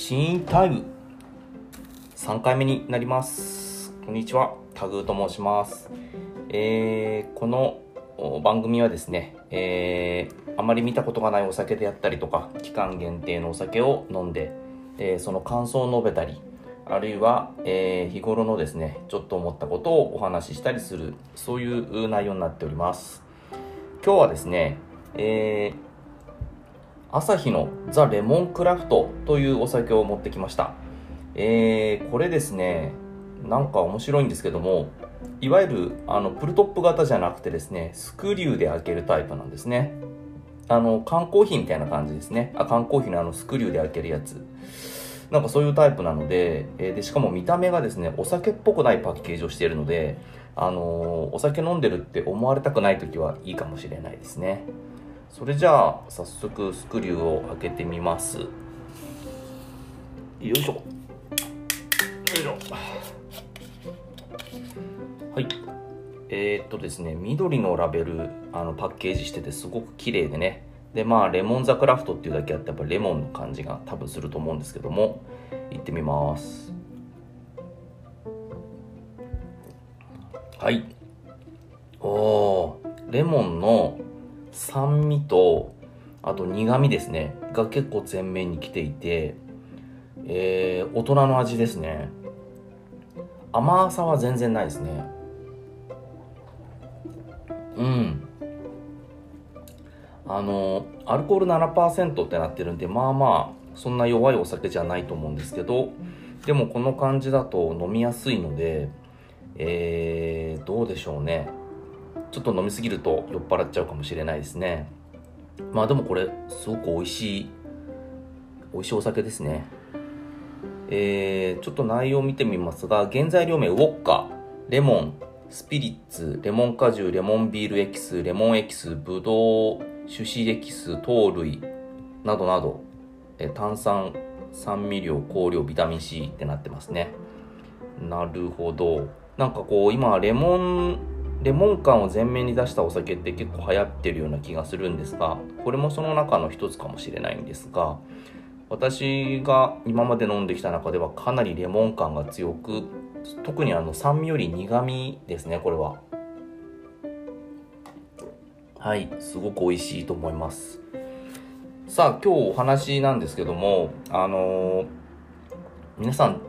シーンタイム。3回目になります。こんにちは。タグーと申します、えーこの番組はですね、えーあまり見たことがないお酒であったりとか期間限定のお酒を飲んで、えーその感想を述べたりあるいは、え日頃のですねちょっと思ったことをお話ししたりするそういう内容になっております。今日はですね、えーアサヒのザ・レモンクラフトというお酒を持ってきました。えー、これですね、なんか面白いんですけども、いわゆるあのプルトップ型じゃなくてですね、スクリューで開けるタイプなんですね。あの、缶コーヒーみたいな感じですね。あ、缶コーヒーのあのスクリューで開けるやつ。なんかそういうタイプなので、えーで、しかも見た目がですね、お酒っぽくないパッケージをしているので、あのーお酒飲んでるって思われたくない時はいいかもしれないですね。それじゃあ早速スクリューを開けてみます。よいしょ。よいしょ。はい。えー、っとですね緑のラベルあのパッケージしててすごく綺麗でね。でまあレモンザクラフトっていうだけあってやっぱレモンの感じが多分すると思うんですけどもいってみます。はい。おー。レモンの酸味とあと苦味ですね。が結構前面に来ていて、えー大人の味ですね。甘さは全然ないですね。うん。あのアルコール7%ってなってるんでまあまあそんな弱いお酒じゃないと思うんですけどでもこの感じだと飲みやすいのでえー、どうでしょうね。ちょっと飲みすぎると酔っ払っちゃうかもしれないですね。まあでもこれすごく美味しい美味しいお酒ですね。えー、ちょっと内容を見てみますが原材料名ウォッカレモンスピリッツレモン果汁レモンビールエキスレモンエキスブドウ種子エキス糖類などなどえ炭酸酸味料香料ビタミン C ってなってますね。なるほど。なんかこう今レモンレモン感を前面に出したお酒って結構流行ってるような気がするんですがこれもその中の一つかもしれないんですが私が今まで飲んできた中ではかなりレモン感が強く特にあの酸味より苦味ですねこれは。はいすごく美味しいと思います。さあ今日お話なんですけどもあのー皆さん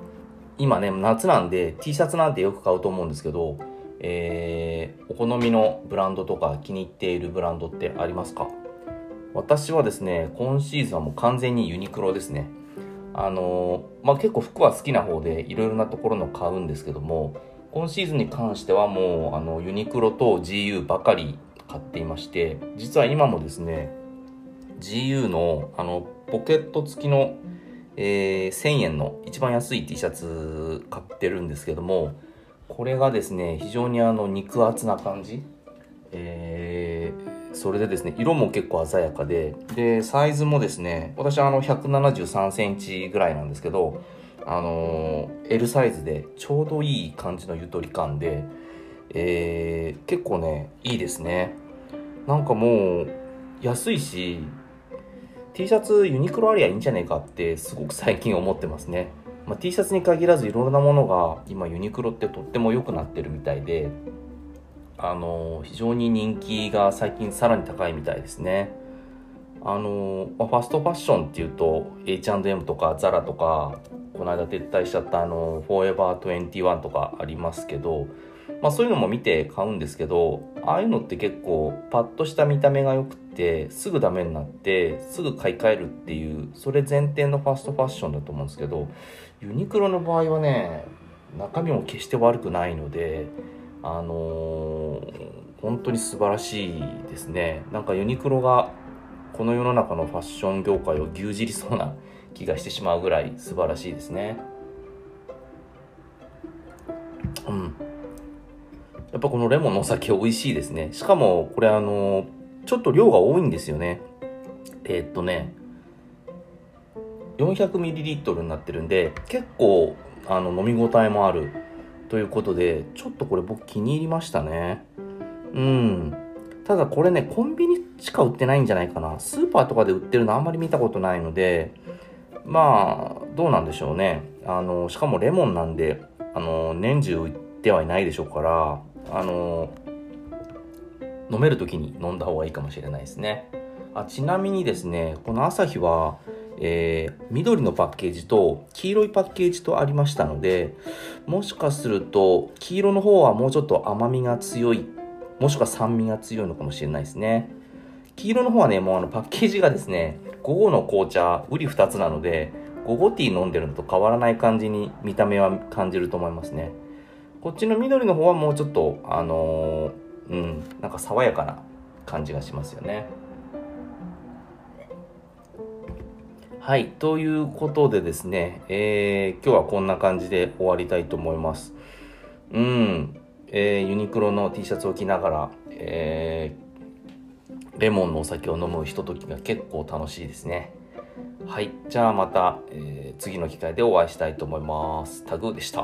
今ね夏なんで T シャツなんてよく買うと思うんですけどえーお好みのブランドとか気に入っているブランドってありますか？私はですね今シーズンはもう完全にユニクロですね。あのーまあ結構服は好きな方でいろいろなところの買うんですけども今シーズンに関してはもうあのユニクロと GU ばかり買っていまして実は今もですね GU のあのポケット付きの、えー1000円の一番安い T シャツ買ってるんですけどもこれがですね非常にあの肉厚な感じ。えーそれでですね色も結構鮮やかででサイズもですね私はあの173センチぐらいなんですけどあのー L サイズでちょうどいい感じのゆとり感で、えー結構ねいいですね。なんかもう安いし T シャツユニクロありゃいいんじゃねえかってすごく最近思ってますね、まあ、T シャツに限らずいろいろなものが今ユニクロってとっても良くなってるみたいであの非常に人気が最近さらに高いみたいですね。あの、まあ、ファストファッションっていうと H&M とか ZARA とかこの間撤退しちゃったあの Forever21 とかありますけどまあそういうのも見て買うんですけどああいうのって結構パッとした見た目が良くてすぐダメになってすぐ買い替えるっていうそれ前提のファストファッションだと思うんですけどユニクロの場合はね中身も決して悪くないのであのー本当に素晴らしいですね。なんかユニクロがこの世の中のファッション業界を牛耳りそうな気がしてしまうぐらい素晴らしいですね。うん。やっぱこのレモンのお酒美味しいですね。しかもこれあのちょっと量が多いんですよね。えーっとね 400ml になってるんで結構あの飲み応えもあるということでちょっとこれ僕気に入りましたね。うん。ただこれねコンビニしか売ってないんじゃないかな。スーパーとかで売ってるのあんまり見たことないのでまあどうなんでしょうね。あの、しかもレモンなんで、あの、年中売ってはいないでしょうから、あの、飲める時に飲んだ方がいいかもしれないですね。あちなみにですね、この朝日は、えー、緑のパッケージと黄色いパッケージとありましたので、もしかすると黄色の方はもうちょっと甘みが強い、もしくは酸味が強いのかもしれないですね。黄色の方はね、もうあのパッケージがですね、午後の紅茶、売り2つなので、午後ティー飲んでるのと変わらない感じに見た目は感じると思いますね。こっちの緑の方はもうちょっと、あのー、うん、なんか爽やかな感じがしますよね。はい。ということでですね、えー、今日はこんな感じで終わりたいと思います。うん。えー、ユニクロの T シャツを着ながら、えー、レモンのお酒を飲むひとときが結構楽しいですね。はい。じゃあまた、えー、次の機会でお会いしたいと思います。タグーでした。